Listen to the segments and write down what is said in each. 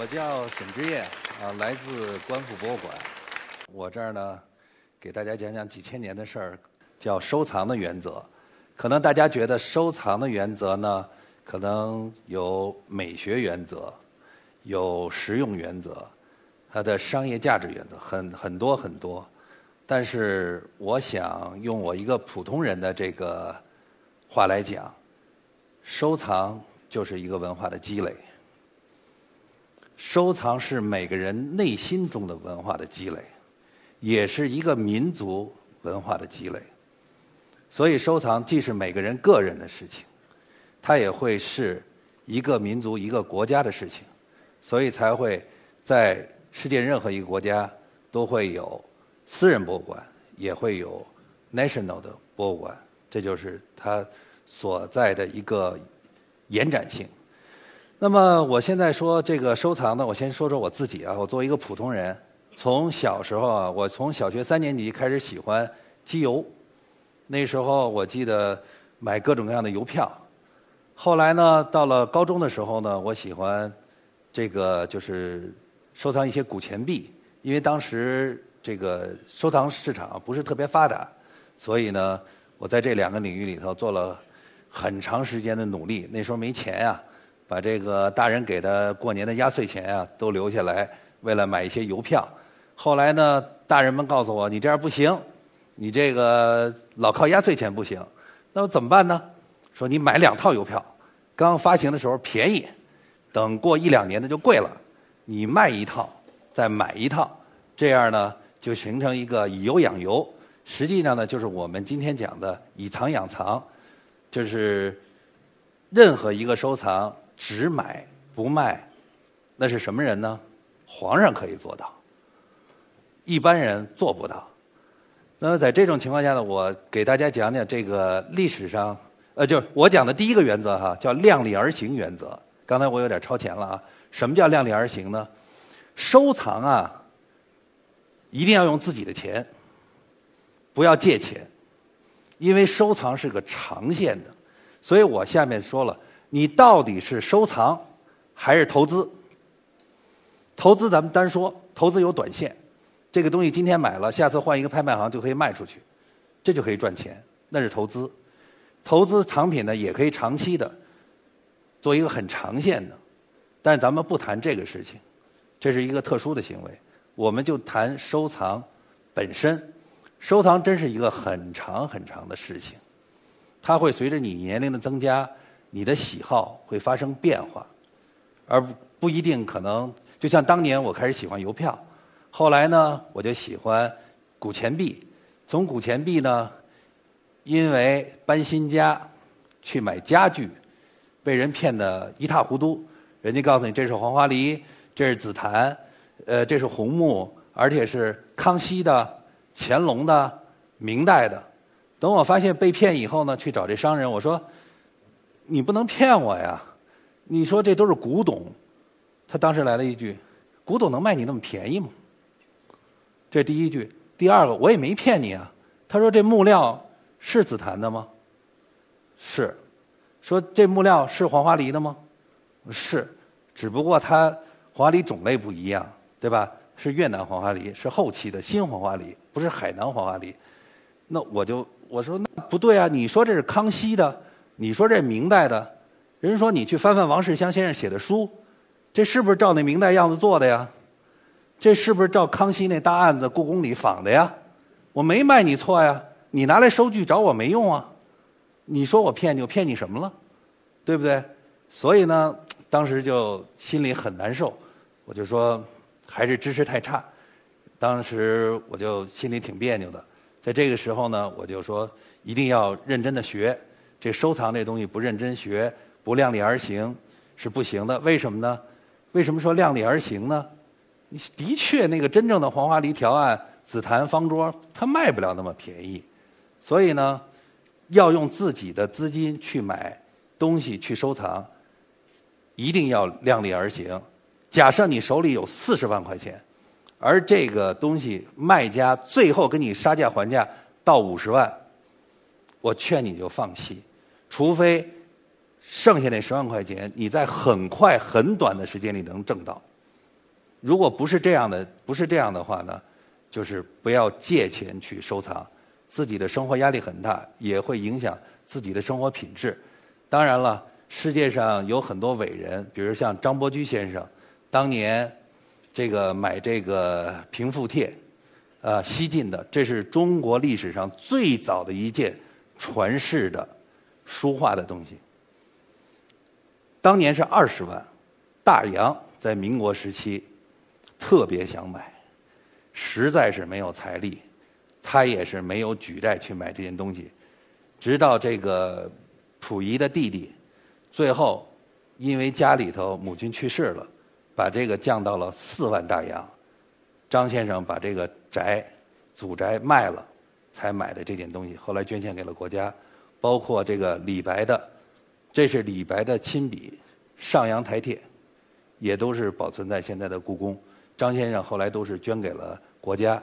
我叫沈之燕，啊，来自观复博物馆。我这儿呢，给大家讲讲几千年的事儿，叫收藏的原则。可能大家觉得收藏的原则呢，可能有美学原则，有实用原则，它的商业价值原则很很多很多。但是我想用我一个普通人的这个话来讲，收藏就是一个文化的积累。收藏是每个人内心中的文化的积累，也是一个民族文化的积累。所以，收藏既是每个人个人的事情，它也会是一个民族、一个国家的事情。所以，才会在世界任何一个国家都会有私人博物馆，也会有 national 的博物馆。这就是它所在的一个延展性。那么，我现在说这个收藏呢，我先说说我自己啊。我作为一个普通人，从小时候啊，我从小学三年级开始喜欢集邮。那时候我记得买各种各样的邮票。后来呢，到了高中的时候呢，我喜欢这个就是收藏一些古钱币，因为当时这个收藏市场不是特别发达，所以呢，我在这两个领域里头做了很长时间的努力。那时候没钱呀。把这个大人给的过年的压岁钱啊，都留下来，为了买一些邮票。后来呢，大人们告诉我，你这样不行，你这个老靠压岁钱不行。那我怎么办呢？说你买两套邮票，刚发行的时候便宜，等过一两年的就贵了。你卖一套，再买一套，这样呢，就形成一个以邮养邮。实际上呢，就是我们今天讲的以藏养藏，就是任何一个收藏。只买不卖，那是什么人呢？皇上可以做到，一般人做不到。那么在这种情况下呢，我给大家讲讲这个历史上，呃，就是我讲的第一个原则哈，叫量力而行原则。刚才我有点超前了啊。什么叫量力而行呢？收藏啊，一定要用自己的钱，不要借钱，因为收藏是个长线的。所以我下面说了。你到底是收藏还是投资？投资咱们单说，投资有短线，这个东西今天买了，下次换一个拍卖行就可以卖出去，这就可以赚钱，那是投资。投资藏品呢，也可以长期的做一个很长线的，但是咱们不谈这个事情，这是一个特殊的行为，我们就谈收藏本身。收藏真是一个很长很长的事情，它会随着你年龄的增加。你的喜好会发生变化，而不一定可能。就像当年我开始喜欢邮票，后来呢，我就喜欢古钱币。从古钱币呢，因为搬新家去买家具，被人骗得一塌糊涂。人家告诉你这是黄花梨，这是紫檀，呃，这是红木，而且是康熙的、乾隆的、明代的。等我发现被骗以后呢，去找这商人，我说。你不能骗我呀！你说这都是古董，他当时来了一句：“古董能卖你那么便宜吗？”这第一句，第二个我也没骗你啊。他说：“这木料是紫檀的吗？”是。说这木料是黄花梨的吗？是。只不过它黄花梨种类不一样，对吧？是越南黄花梨，是后期的新黄花梨，不是海南黄花梨。那我就我说那不对啊！你说这是康熙的。你说这明代的，人说你去翻翻王世襄先生写的书，这是不是照那明代样子做的呀？这是不是照康熙那大案子故宫里仿的呀？我没卖你错呀，你拿来收据找我没用啊。你说我骗你，我骗你什么了？对不对？所以呢，当时就心里很难受，我就说还是知识太差。当时我就心里挺别扭的，在这个时候呢，我就说一定要认真的学。这收藏这东西不认真学，不量力而行是不行的。为什么呢？为什么说量力而行呢？的确，那个真正的黄花梨条案、紫檀方桌，它卖不了那么便宜。所以呢，要用自己的资金去买东西去收藏，一定要量力而行。假设你手里有四十万块钱，而这个东西卖家最后跟你杀价还价到五十万，我劝你就放弃。除非剩下那十万块钱，你在很快很短的时间里能挣到，如果不是这样的，不是这样的话呢，就是不要借钱去收藏，自己的生活压力很大，也会影响自己的生活品质。当然了，世界上有很多伟人，比如像张伯驹先生，当年这个买这个平复帖，啊，西晋的，这是中国历史上最早的一件传世的书画的东西。当年是二十万，大洋在民国时期特别想买，实在是没有财力，他也是没有举债去买这件东西。直到这个溥仪的弟弟，最后因为家里头母亲去世了，把这个降到了四万大洋。张先生把这个宅祖宅卖了，才买的这件东西，后来捐献给了国家。包括这个李白的。这是李白的亲笔《上阳台帖》，也都是保存在现在的故宫。张先生后来都是捐给了国家。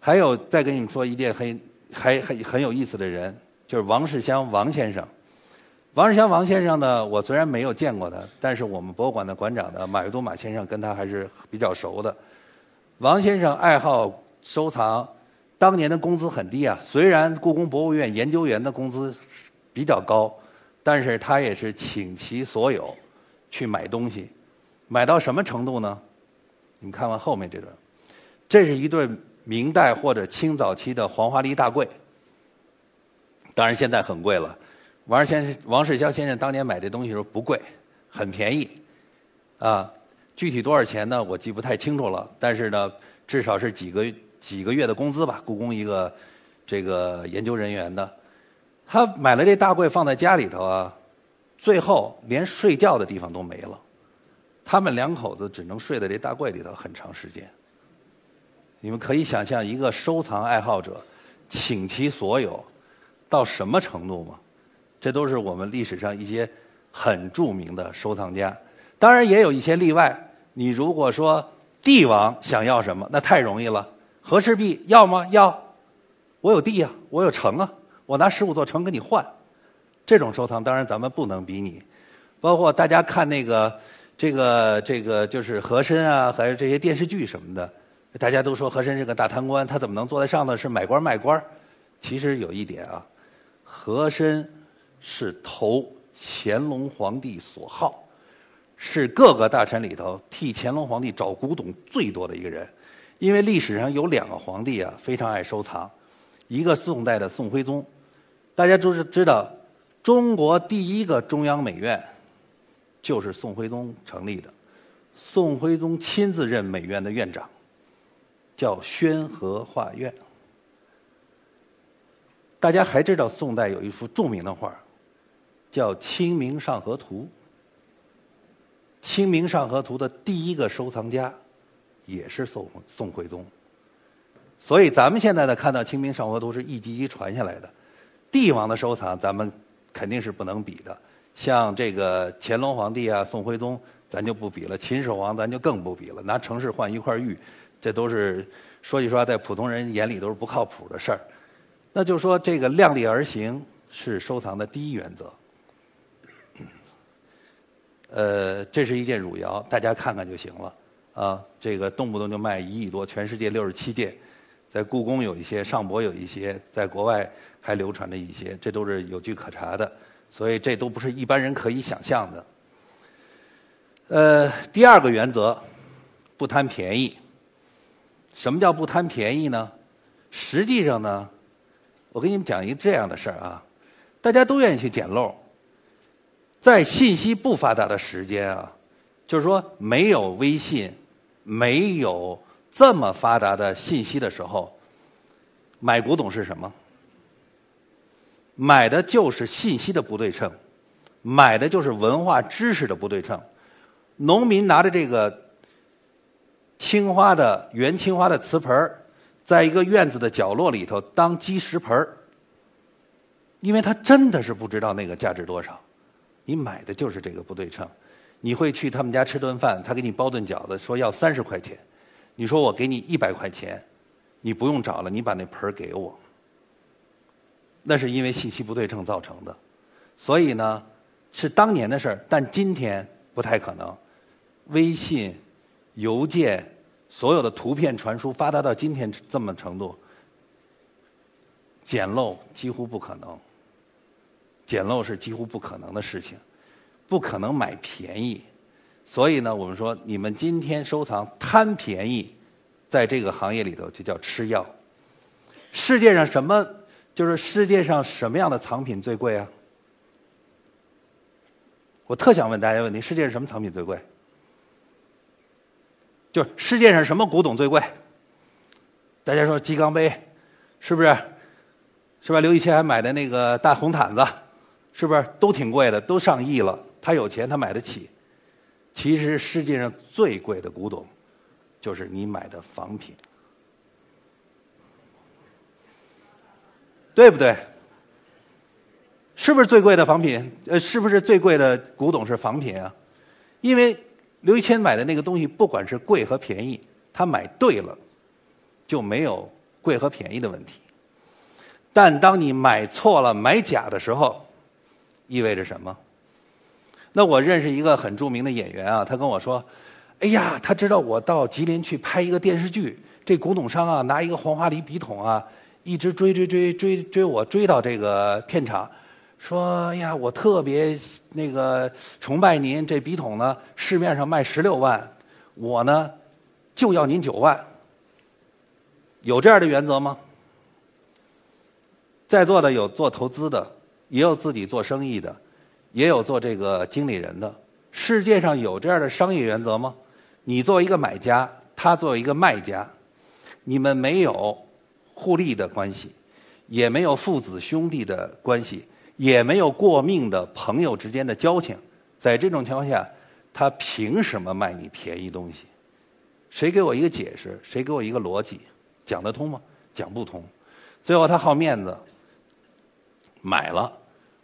还有，再跟你们说一件很、还、很很有意思的人，就是王世襄王先生。王世襄王先生呢，我虽然没有见过他，但是我们博物馆的馆长的马未都马先生跟他还是比较熟的。王先生爱好收藏，当年的工资很低啊。虽然故宫博物院研究员的工资比较高。但是他也是倾其所有去买东西，买到什么程度呢？你们看完后面这段，这是一对明代或者清早期的黄花梨大柜，当然现在很贵了。王先生、王世襄先生当年买这东西时候不贵，很便宜，啊，具体多少钱呢？我记不太清楚了。但是呢，至少是几个几个月的工资吧。故宫一个这个研究人员的。他买了这大柜放在家里头啊，最后连睡觉的地方都没了。他们两口子只能睡在这大柜里头很长时间。你们可以想象一个收藏爱好者倾其所有到什么程度吗？这都是我们历史上一些很著名的收藏家。当然也有一些例外。你如果说帝王想要什么，那太容易了。和氏璧要吗？要。我有地呀，我有城啊。我拿十五座城跟你换，这种收藏当然咱们不能比拟。包括大家看那个这个这个就是和珅啊，还有这些电视剧什么的，大家都说和珅是个大贪官，他怎么能坐在上头是买官卖官？其实有一点啊，和珅是投乾隆皇帝所好，是各个大臣里头替乾隆皇帝找古董最多的一个人。因为历史上有两个皇帝啊，非常爱收藏，一个宋代的宋徽宗。大家都是知道，中国第一个中央美院就是宋徽宗成立的。宋徽宗亲自任美院的院长，叫宣和画院。大家还知道，宋代有一幅著名的画，叫《清明上河图》。《清明上河图》的第一个收藏家也是宋宋徽宗。所以，咱们现在呢看到《清明上河图》是一级级传下来的。帝王的收藏，咱们肯定是不能比的。像这个乾隆皇帝啊、宋徽宗，咱就不比了；秦始皇，咱就更不比了。拿城市换一块玉，这都是说句实话，在普通人眼里都是不靠谱的事儿。那就说这个量力而行是收藏的第一原则。呃，这是一件汝窑，大家看看就行了。啊，这个动不动就卖一亿多，全世界六十七件，在故宫有一些，上博有一些，在国外。还流传着一些，这都是有据可查的，所以这都不是一般人可以想象的。呃，第二个原则，不贪便宜。什么叫不贪便宜呢？实际上呢，我给你们讲一个这样的事儿啊，大家都愿意去捡漏。在信息不发达的时间啊，就是说没有微信、没有这么发达的信息的时候，买古董是什么？买的就是信息的不对称，买的就是文化知识的不对称。农民拿着这个青花的元青花的瓷盆在一个院子的角落里头当积石盆因为他真的是不知道那个价值多少。你买的就是这个不对称。你会去他们家吃顿饭，他给你包顿饺子，说要三十块钱，你说我给你一百块钱，你不用找了，你把那盆给我。那是因为信息不对称造成的，所以呢，是当年的事儿，但今天不太可能。微信、邮件、所有的图片传输发达到今天这么程度，捡漏几乎不可能。捡漏是几乎不可能的事情，不可能买便宜。所以呢，我们说你们今天收藏贪便宜，在这个行业里头就叫吃药。世界上什么就是世界上什么样的藏品最贵啊？我特想问大家问题：世界上什么藏品最贵？就世界上什么古董最贵？大家说鸡缸杯，是不是？是吧？刘以谦还买的那个大红毯子，是不是都挺贵的？都上亿了，他有钱，他买得起。其实世界上最贵的古董，就是你买的仿品，对不对？是不是最贵的仿品？呃，是不是最贵的古董是仿品啊？因为刘一谦买的那个东西，不管是贵和便宜，他买对了，就没有贵和便宜的问题。但当你买错了、买假的时候，意味着什么？那我认识一个很著名的演员啊，他跟我说：“哎呀，他知道我到吉林去拍一个电视剧，这古董商啊拿一个黄花梨笔筒啊，一直追追追追追我，追到这个片场，说：哎呀，我特别那个崇拜您，这笔筒呢市面上卖十六万，我呢就要您九万，有这样的原则吗？在座的有做投资的，也有自己做生意的。”也有做这个经理人的，世界上有这样的商业原则吗？你作为一个买家，他作为一个卖家，你们没有互利的关系，也没有父子兄弟的关系，也没有过命的朋友之间的交情，在这种情况下，他凭什么卖你便宜东西？谁给我一个解释？谁给我一个逻辑？讲得通吗？讲不通。最后他好面子，买了，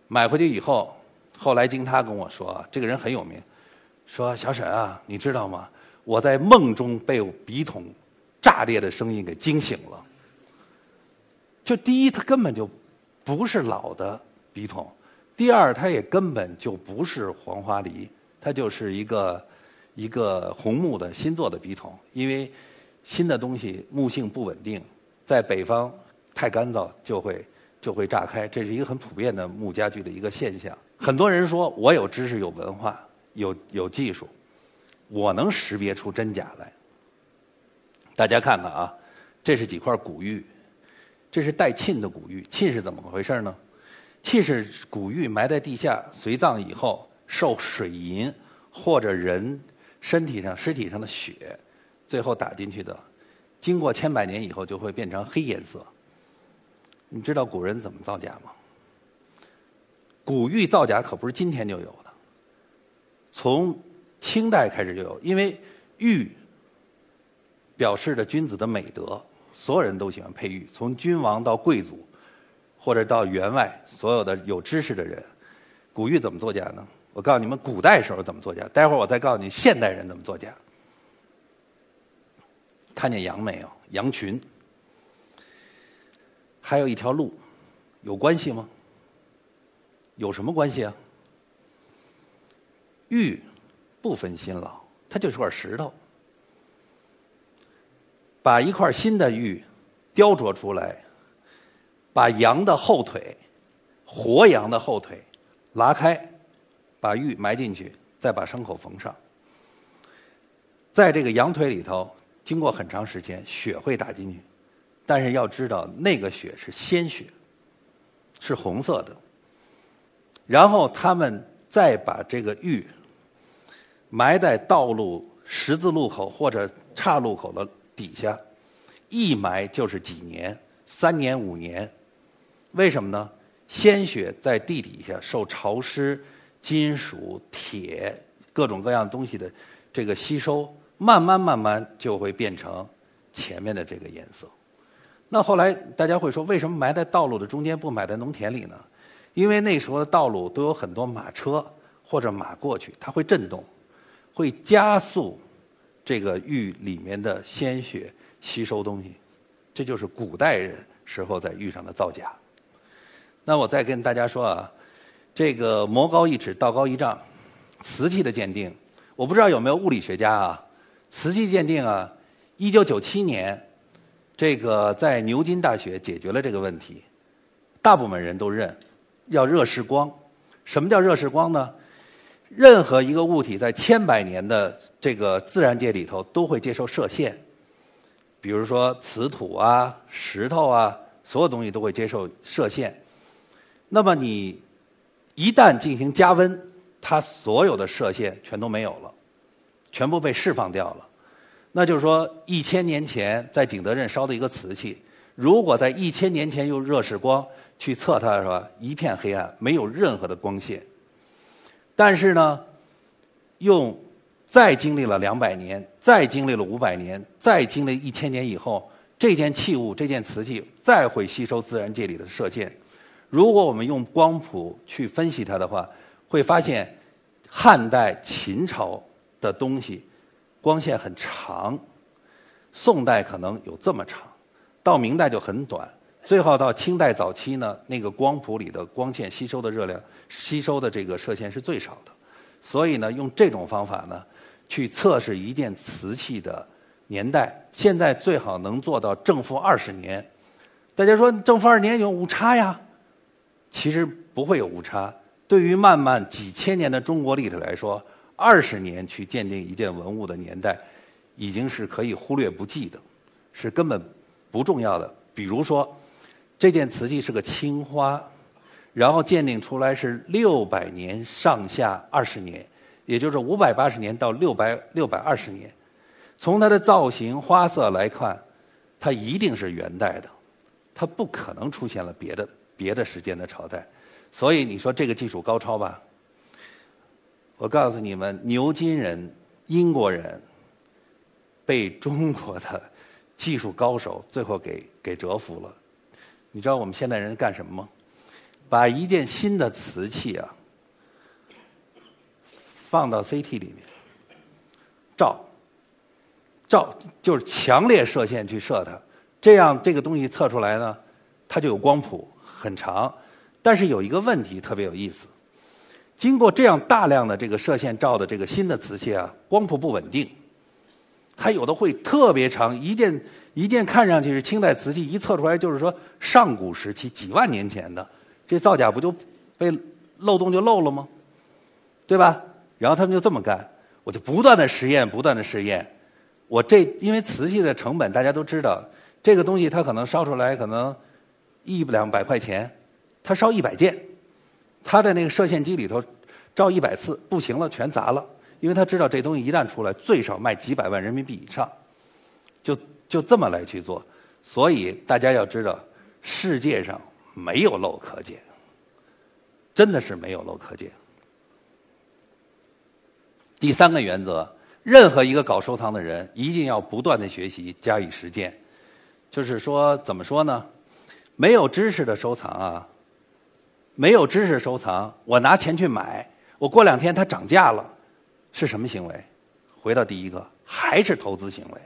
买回去以后。后来经他跟我说，这个人很有名，说小沈啊，你知道吗？我在梦中被笔筒炸裂的声音给惊醒了。就第一，他根本就不是老的笔筒；第二，他也根本就不是黄花梨，它就是一个一个红木的新做的笔筒。因为新的东西木性不稳定，在北方太干燥就会就会炸开，这是一个很普遍的木家具的一个现象。很多人说我有知识、有文化、有有技术，我能识别出真假来。大家看看啊，这是几块古玉，这是带沁的古玉。沁是怎么回事呢？沁是古玉埋在地下，随葬以后受水银或者人身体上、尸体上的血，最后打进去的，经过千百年以后就会变成黑颜色。你知道古人怎么造假吗？古玉造假可不是今天就有的，从清代开始就有。因为玉表示着君子的美德，所有人都喜欢佩玉，从君王到贵族，或者到员外，所有的有知识的人，古玉怎么作假呢？我告诉你们，古代时候怎么作假。待会儿我再告诉你，现代人怎么作假。看见羊没有？羊群，还有一条路，有关系吗？有什么关系啊？玉不分新老，它就是块石头。把一块新的玉雕琢出来，把羊的后腿，活羊的后腿拉开，把玉埋进去，再把伤口缝上。在这个羊腿里头，经过很长时间，血会打进去，但是要知道，那个血是鲜血，是红色的。然后他们再把这个玉埋在道路十字路口或者岔路口的底下，一埋就是几年，三年五年。为什么呢？鲜血在地底下受潮湿、金属、铁各种各样东西的这个吸收，慢慢慢慢就会变成前面的这个颜色。那后来大家会说，为什么埋在道路的中间，不埋在农田里呢？因为那时候的道路都有很多马车或者马过去，它会震动，会加速这个玉里面的鲜血吸收东西。这就是古代人时候在玉上的造假。那我再跟大家说啊，这个魔高一尺，道高一丈，瓷器的鉴定，我不知道有没有物理学家啊，瓷器鉴定啊，一九九七年，这个在牛津大学解决了这个问题，大部分人都认要热释光。什么叫热释光呢？任何一个物体在千百年的这个自然界里头都会接受射线，比如说瓷土啊、石头啊，所有东西都会接受射线。那么你一旦进行加温，它所有的射线全都没有了，全部被释放掉了。那就是说，一千年前在景德镇烧的一个瓷器，如果在一千年前用热释光去测它，是吧？一片黑暗，没有任何的光线。但是呢，用再经历了两百年，再经历了五百年，再经历一千年以后，这件器物、这件瓷器再会吸收自然界里的射线。如果我们用光谱去分析它的话，会发现汉代、秦朝的东西光线很长，宋代可能有这么长，到明代就很短。最后到清代早期呢，那个光谱里的光线吸收的热量、吸收的这个射线是最少的，所以呢，用这种方法呢，去测试一件瓷器的年代，现在最好能做到正负二十年。大家说正负二十年有误差呀？其实不会有误差。对于漫漫几千年的中国历史来说，二十年去鉴定一件文物的年代，已经是可以忽略不计的，是根本不重要的。比如说。这件瓷器是个青花，然后鉴定出来是六百年上下二十年，也就是五百八十年到六百六百二十年。从它的造型花色来看，它一定是元代的，它不可能出现了别的别的时间的朝代。所以你说这个技术高超吧？我告诉你们，牛津人、英国人被中国的技术高手最后给 给折服了。你知道我们现代人干什么吗？把一件新的瓷器啊，放到 CT 里面照，照就是强烈射线去射它，这样这个东西测出来呢，它就有光谱很长。但是有一个问题特别有意思，经过这样大量的这个射线照的这个新的瓷器啊，光谱不稳定，它有的会特别长一件。一件看上去是清代瓷器，一测出来就是说上古时期几万年前的，这造假不就被漏洞就漏了吗？对吧？然后他们就这么干，我就不断的实验，不断的实验。我这因为瓷器的成本大家都知道，这个东西它可能烧出来可能一两百块钱，它烧一百件，他在那个射线机里头照一百次，不行了全砸了，因为他知道这东西一旦出来，最少卖几百万人民币以上，就。就这么来去做，所以大家要知道，世界上没有漏可捡，真的是没有漏可捡。第三个原则，任何一个搞收藏的人一定要不断的学习，加以实践。就是说，怎么说呢？没有知识的收藏啊，没有知识收藏，我拿钱去买，我过两天它涨价了，是什么行为？回到第一个，还是投资行为。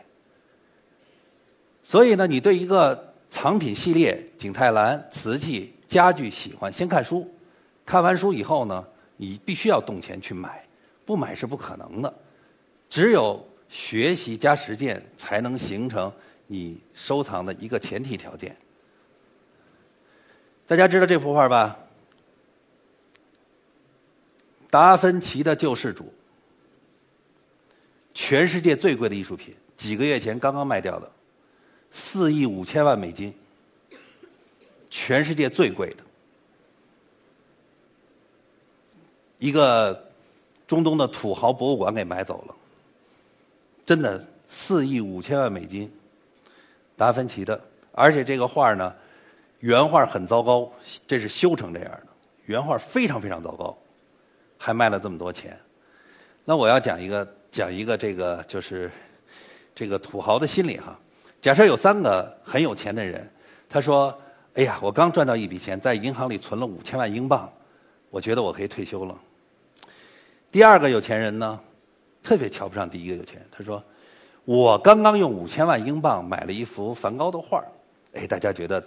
所以呢，你对一个藏品系列、景泰蓝、瓷器、家具喜欢，先看书。看完书以后呢，你必须要动钱去买，不买是不可能的。只有学习加实践，才能形成你收藏的一个前提条件。大家知道这幅画吧？达芬奇的救世主，全世界最贵的艺术品，几个月前刚刚卖掉的。四亿五千万美金，全世界最贵的，一个中东的土豪博物馆给买走了，真的四亿五千万美金，达芬奇的，而且这个画呢，原画很糟糕，这是修成这样的，原画非常非常糟糕，还卖了这么多钱，那我要讲一个讲一个这个就是这个土豪的心理哈。假设有三个很有钱的人，他说：“哎呀，我刚赚到一笔钱，在银行里存了五千万英镑，我觉得我可以退休了。”第二个有钱人呢，特别瞧不上第一个有钱人，他说：“我刚刚用五千万英镑买了一幅梵高的画哎，大家觉得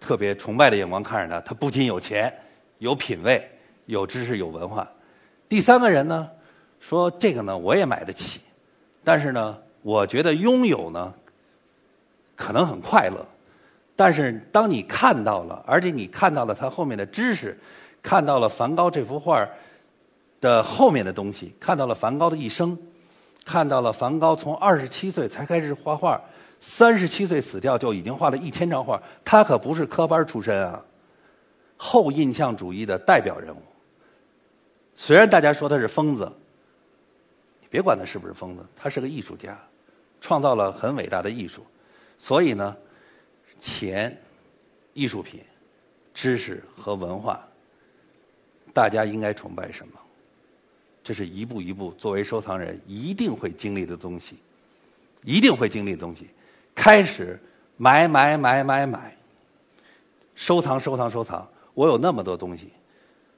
特别崇拜的眼光看着他，他不仅有钱、有品位、有知识、有文化。第三个人呢，说这个呢，我也买得起。”但是呢，我觉得拥有呢，可能很快乐。但是当你看到了，而且你看到了它后面的知识，看到了梵高这幅画的后面的东西，看到了梵高的一生，看到了梵高从二十七岁才开始画画，三十七岁死掉就已经画了一千张画，他可不是科班出身啊，后印象主义的代表人物。虽然大家说他是疯子，你别管他是不是疯子，他是个艺术家，创造了很伟大的艺术，所以呢。钱、艺术品、知识和文化，大家应该崇拜什么？这是一步一步作为收藏人一定会经历的东西，一定会经历的东西。开始买买买买买，收藏收藏收藏。我有那么多东西，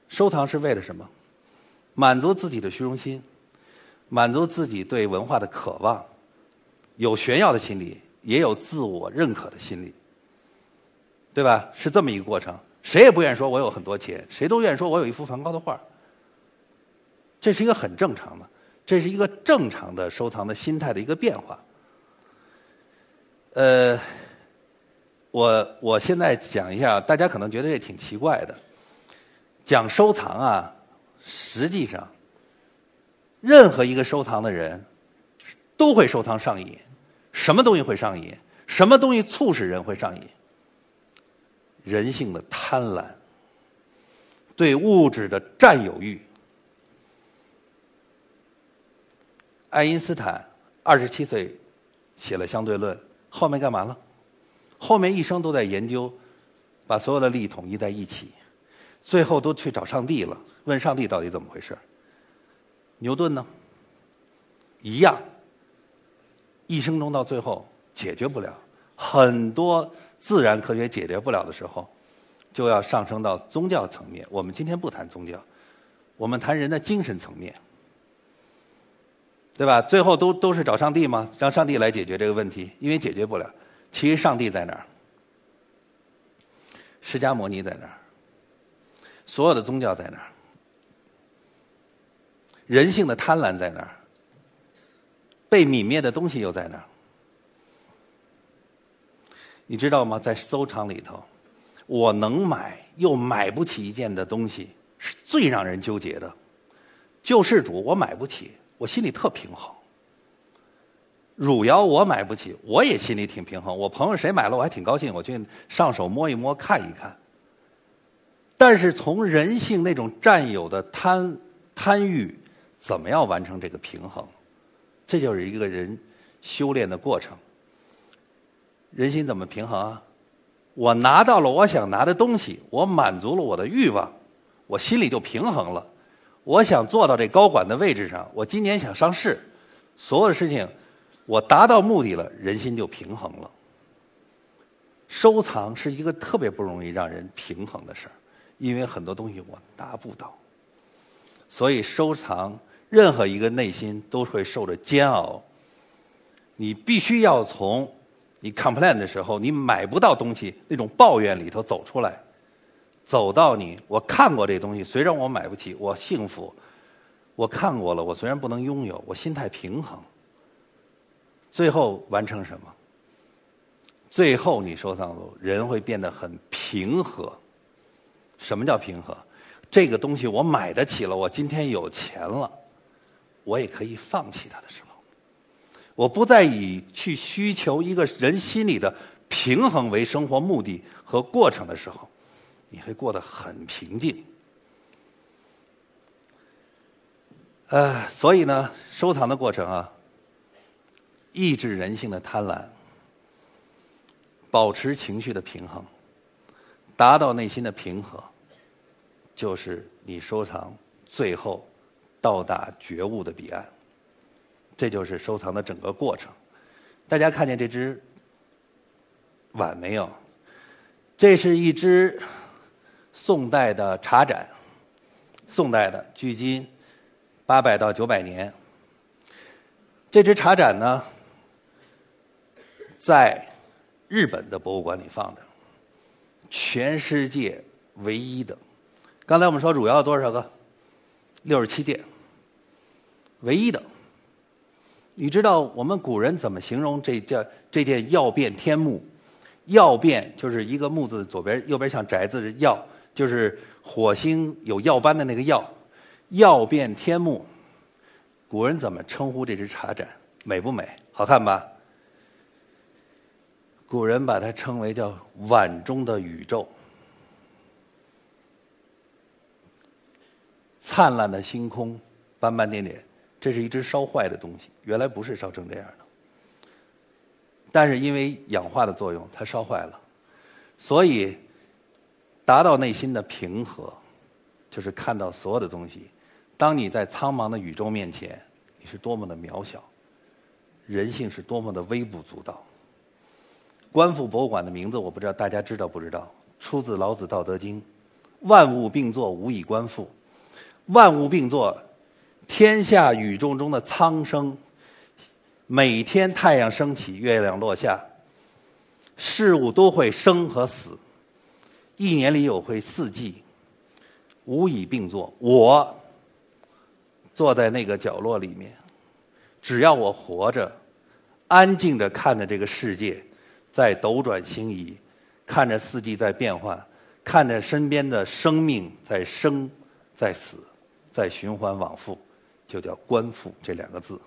收藏是为了什么？满足自己的虚荣心，满足自己对文化的渴望，有炫耀的心理，也有自我认可的心理。对吧？是这么一个过程，谁也不愿意说我有很多钱，谁都愿意说我有一幅梵高的画。这是一个很正常的，这是一个正常的收藏的心态的一个变化。呃，我我现在讲一下，大家可能觉得这挺奇怪的。讲收藏啊，实际上，任何一个收藏的人都会收藏上瘾。什么东西会上瘾？什么东西促使人会上瘾？人性的贪婪，对物质的占有欲。爱因斯坦二十七岁写了相对论，后面干嘛了？后面一生都在研究，把所有的力统一在一起，最后都去找上帝了，问上帝到底怎么回事？牛顿呢？一样，一生中到最后解决不了很多。自然科学解决不了的时候，就要上升到宗教层面。我们今天不谈宗教，我们谈人的精神层面，对吧？最后都都是找上帝吗？让上帝来解决这个问题，因为解决不了。其实上帝在哪儿？释迦牟尼在哪儿？所有的宗教在哪儿？人性的贪婪在哪儿？被泯灭的东西又在哪儿？你知道吗？在收藏里头，我能买又买不起一件的东西，是最让人纠结的。救世主我买不起，我心里特平衡。汝窑我买不起，我也心里挺平衡。我朋友谁买了，我还挺高兴，我去上手摸一摸，看一看。但是从人性那种占有的贪贪欲，怎么样完成这个平衡？这就是一个人修炼的过程。人心怎么平衡啊？我拿到了我想拿的东西，我满足了我的欲望，我心里就平衡了。我想做到这高管的位置上，我今年想上市，所有的事情我达到目的了，人心就平衡了。收藏是一个特别不容易让人平衡的事儿，因为很多东西我达不到，所以收藏任何一个内心都会受着煎熬。你必须要从。你 complain 的时候，你买不到东西，那种抱怨里头走出来，走到你，我看过这东西，虽然我买不起，我幸福，我看过了，我虽然不能拥有，我心态平衡，最后完成什么？最后你收藏了，人会变得很平和。什么叫平和？这个东西我买得起了，我今天有钱了，我也可以放弃它的时候。我不再以去需求一个人心里的平衡为生活目的和过程的时候，你会过得很平静。呃，所以呢，收藏的过程啊，抑制人性的贪婪，保持情绪的平衡，达到内心的平和，就是你收藏最后到达觉悟的彼岸。这就是收藏的整个过程。大家看见这只碗没有？这是一只宋代的茶盏，宋代的，距今八百到九百年。这只茶盏呢，在日本的博物馆里放着，全世界唯一的。刚才我们说主要多少个？六十七件，唯一的。你知道我们古人怎么形容这件这件曜变天目？曜变就是一个木字左边右边像宅字的曜，就是火星有曜斑的那个曜。曜变天目，古人怎么称呼这只茶盏？美不美？好看吧？古人把它称为叫碗中的宇宙，灿烂的星空，斑斑点点。这是一只烧坏的东西，原来不是烧成这样的，但是因为氧化的作用，它烧坏了。所以，达到内心的平和，就是看到所有的东西。当你在苍茫的宇宙面前，你是多么的渺小，人性是多么的微不足道。观复博物馆的名字我不知道大家知道不知道？出自老子《道德经》，万物并作，无以观复。万物并作。天下宇宙中的苍生，每天太阳升起，月亮落下，事物都会生和死，一年里有会四季，无以并作。我坐在那个角落里面，只要我活着，安静的看着这个世界在斗转星移，看着四季在变换，看着身边的生命在生，在死，在循环往复。就叫观复这两个字。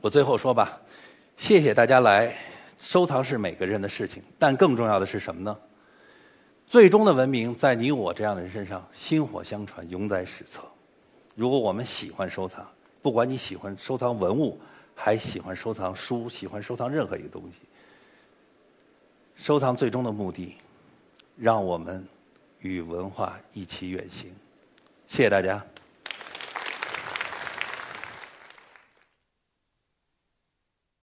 我最后说吧，谢谢大家来。收藏是每个人的事情，但更重要的是什么呢？最终的文明在你我这样的人身上薪火相传，永载史册。如果我们喜欢收藏，不管你喜欢收藏文物，还喜欢收藏书，喜欢收藏任何一个东西，收藏最终的目的，让我们与文化一起远行。谢谢大家。